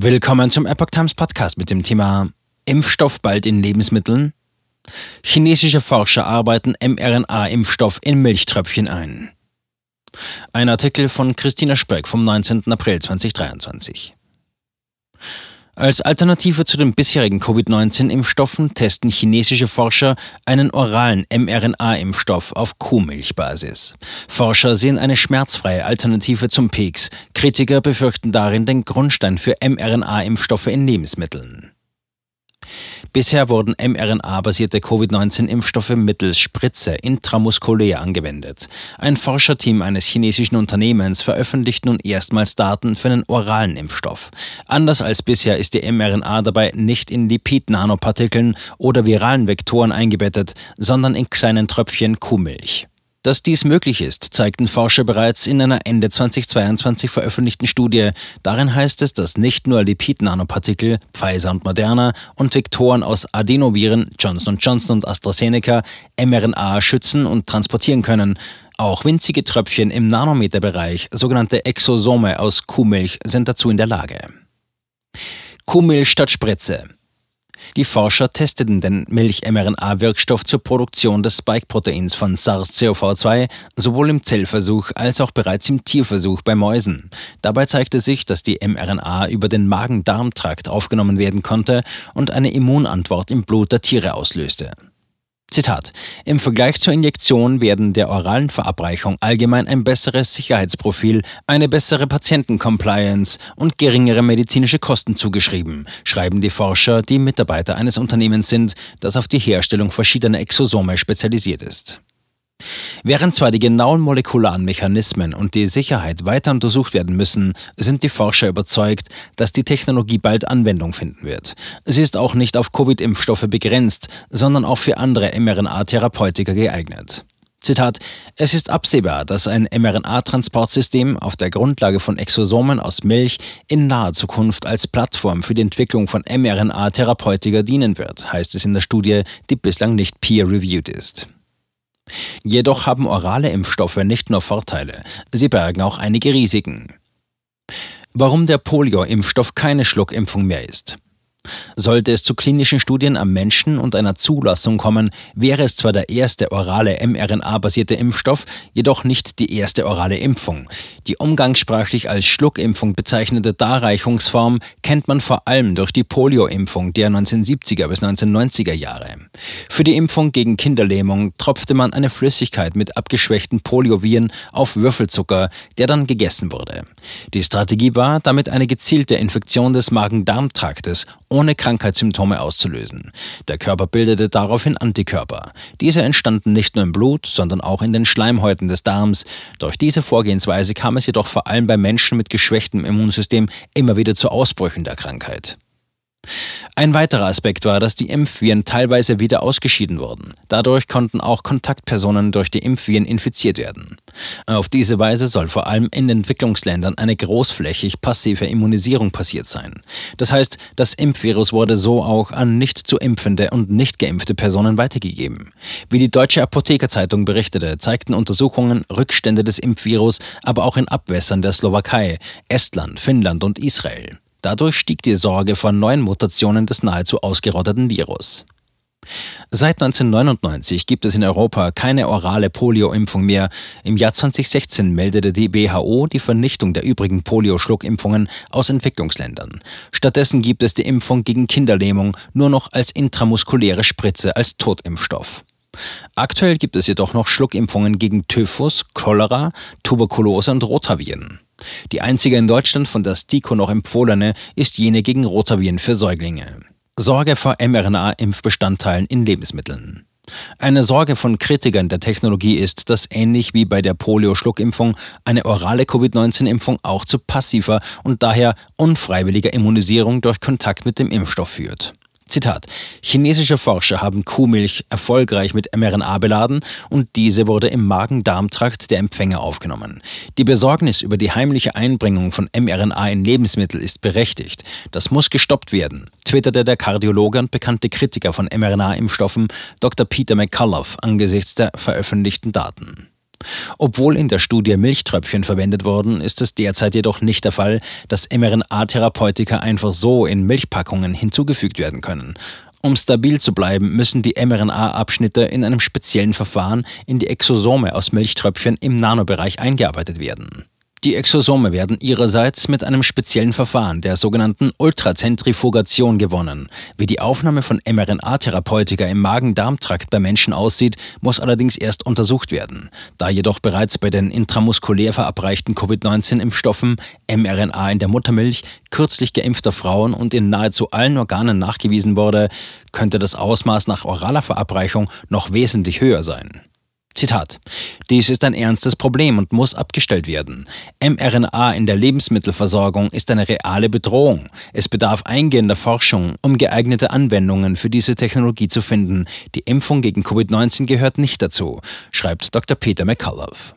Willkommen zum Epoch Times Podcast mit dem Thema Impfstoff bald in Lebensmitteln. Chinesische Forscher arbeiten mRNA-Impfstoff in Milchtröpfchen ein. Ein Artikel von Christina Spöck vom 19. April 2023. Als Alternative zu den bisherigen Covid-19-Impfstoffen testen chinesische Forscher einen oralen mRNA-Impfstoff auf Kuhmilchbasis. Forscher sehen eine schmerzfreie Alternative zum Peaks. Kritiker befürchten darin den Grundstein für mRNA-Impfstoffe in Lebensmitteln. Bisher wurden mRNA-basierte Covid-19-Impfstoffe mittels Spritze intramuskulär angewendet. Ein Forscherteam eines chinesischen Unternehmens veröffentlicht nun erstmals Daten für einen oralen Impfstoff. Anders als bisher ist die mRNA dabei nicht in Lipid-Nanopartikeln oder viralen Vektoren eingebettet, sondern in kleinen Tröpfchen Kuhmilch. Dass dies möglich ist, zeigten Forscher bereits in einer Ende 2022 veröffentlichten Studie. Darin heißt es, dass nicht nur Lipid-Nanopartikel, Pfizer und Moderna und Vektoren aus Adenoviren, Johnson Johnson und AstraZeneca mRNA schützen und transportieren können. Auch winzige Tröpfchen im Nanometerbereich, sogenannte Exosome aus Kuhmilch, sind dazu in der Lage. Kuhmilch statt Spritze. Die Forscher testeten den Milch-mRNA-Wirkstoff zur Produktion des Spike-Proteins von SARS-CoV-2 sowohl im Zellversuch als auch bereits im Tierversuch bei Mäusen. Dabei zeigte sich, dass die mRNA über den Magen-Darm-Trakt aufgenommen werden konnte und eine Immunantwort im Blut der Tiere auslöste. Zitat. Im Vergleich zur Injektion werden der oralen Verabreichung allgemein ein besseres Sicherheitsprofil, eine bessere Patientencompliance und geringere medizinische Kosten zugeschrieben, schreiben die Forscher, die Mitarbeiter eines Unternehmens sind, das auf die Herstellung verschiedener Exosome spezialisiert ist. Während zwar die genauen molekularen Mechanismen und die Sicherheit weiter untersucht werden müssen, sind die Forscher überzeugt, dass die Technologie bald Anwendung finden wird. Sie ist auch nicht auf Covid-Impfstoffe begrenzt, sondern auch für andere mRNA-Therapeutika geeignet. Zitat, es ist absehbar, dass ein mRNA-Transportsystem auf der Grundlage von Exosomen aus Milch in naher Zukunft als Plattform für die Entwicklung von mRNA-Therapeutika dienen wird, heißt es in der Studie, die bislang nicht peer-reviewed ist. Jedoch haben orale Impfstoffe nicht nur Vorteile, sie bergen auch einige Risiken. Warum der Polio-Impfstoff keine Schluckimpfung mehr ist. Sollte es zu klinischen Studien am Menschen und einer Zulassung kommen, wäre es zwar der erste orale mRNA-basierte Impfstoff, jedoch nicht die erste orale Impfung. Die umgangssprachlich als Schluckimpfung bezeichnete Darreichungsform kennt man vor allem durch die Polio-Impfung der 1970er bis 1990er Jahre. Für die Impfung gegen Kinderlähmung tropfte man eine Flüssigkeit mit abgeschwächten Polioviren auf Würfelzucker, der dann gegessen wurde. Die Strategie war, damit eine gezielte Infektion des Magen-Darm-Traktes ohne Krankheitssymptome auszulösen. Der Körper bildete daraufhin Antikörper. Diese entstanden nicht nur im Blut, sondern auch in den Schleimhäuten des Darms. Durch diese Vorgehensweise kam es jedoch vor allem bei Menschen mit geschwächtem Immunsystem immer wieder zu Ausbrüchen der Krankheit. Ein weiterer Aspekt war, dass die Impfviren teilweise wieder ausgeschieden wurden. Dadurch konnten auch Kontaktpersonen durch die Impfviren infiziert werden. Auf diese Weise soll vor allem in Entwicklungsländern eine großflächig passive Immunisierung passiert sein. Das heißt, das Impfvirus wurde so auch an nicht zu impfende und nicht geimpfte Personen weitergegeben. Wie die Deutsche Apothekerzeitung berichtete, zeigten Untersuchungen Rückstände des Impfvirus aber auch in Abwässern der Slowakei, Estland, Finnland und Israel. Dadurch stieg die Sorge vor neuen Mutationen des nahezu ausgerotteten Virus. Seit 1999 gibt es in Europa keine orale Polio-Impfung mehr. Im Jahr 2016 meldete die WHO die Vernichtung der übrigen Polio-Schluckimpfungen aus Entwicklungsländern. Stattdessen gibt es die Impfung gegen Kinderlähmung nur noch als intramuskuläre Spritze als Totimpfstoff. Aktuell gibt es jedoch noch Schluckimpfungen gegen Typhus, Cholera, Tuberkulose und Rotaviren. Die einzige in Deutschland von der STIKO noch empfohlene ist jene gegen Rotaviren für Säuglinge. Sorge vor mRNA-Impfbestandteilen in Lebensmitteln. Eine Sorge von Kritikern der Technologie ist, dass ähnlich wie bei der Polio-Schluckimpfung eine orale Covid-19-Impfung auch zu passiver und daher unfreiwilliger Immunisierung durch Kontakt mit dem Impfstoff führt. Zitat. Chinesische Forscher haben Kuhmilch erfolgreich mit mRNA beladen und diese wurde im Magen-Darm-Trakt der Empfänger aufgenommen. Die Besorgnis über die heimliche Einbringung von mRNA in Lebensmittel ist berechtigt. Das muss gestoppt werden, twitterte der Kardiologe und bekannte Kritiker von mRNA-Impfstoffen Dr. Peter McCullough angesichts der veröffentlichten Daten. Obwohl in der Studie Milchtröpfchen verwendet wurden, ist es derzeit jedoch nicht der Fall, dass mRNA-Therapeutika einfach so in Milchpackungen hinzugefügt werden können. Um stabil zu bleiben, müssen die mRNA-Abschnitte in einem speziellen Verfahren in die Exosome aus Milchtröpfchen im Nanobereich eingearbeitet werden. Die Exosome werden ihrerseits mit einem speziellen Verfahren der sogenannten Ultrazentrifugation gewonnen. Wie die Aufnahme von mRNA-Therapeutika im Magen-Darm-Trakt bei Menschen aussieht, muss allerdings erst untersucht werden. Da jedoch bereits bei den intramuskulär verabreichten Covid-19-Impfstoffen mRNA in der Muttermilch, kürzlich geimpfter Frauen und in nahezu allen Organen nachgewiesen wurde, könnte das Ausmaß nach oraler Verabreichung noch wesentlich höher sein. Zitat. Dies ist ein ernstes Problem und muss abgestellt werden. mRNA in der Lebensmittelversorgung ist eine reale Bedrohung. Es bedarf eingehender Forschung, um geeignete Anwendungen für diese Technologie zu finden. Die Impfung gegen Covid-19 gehört nicht dazu, schreibt Dr. Peter McCullough.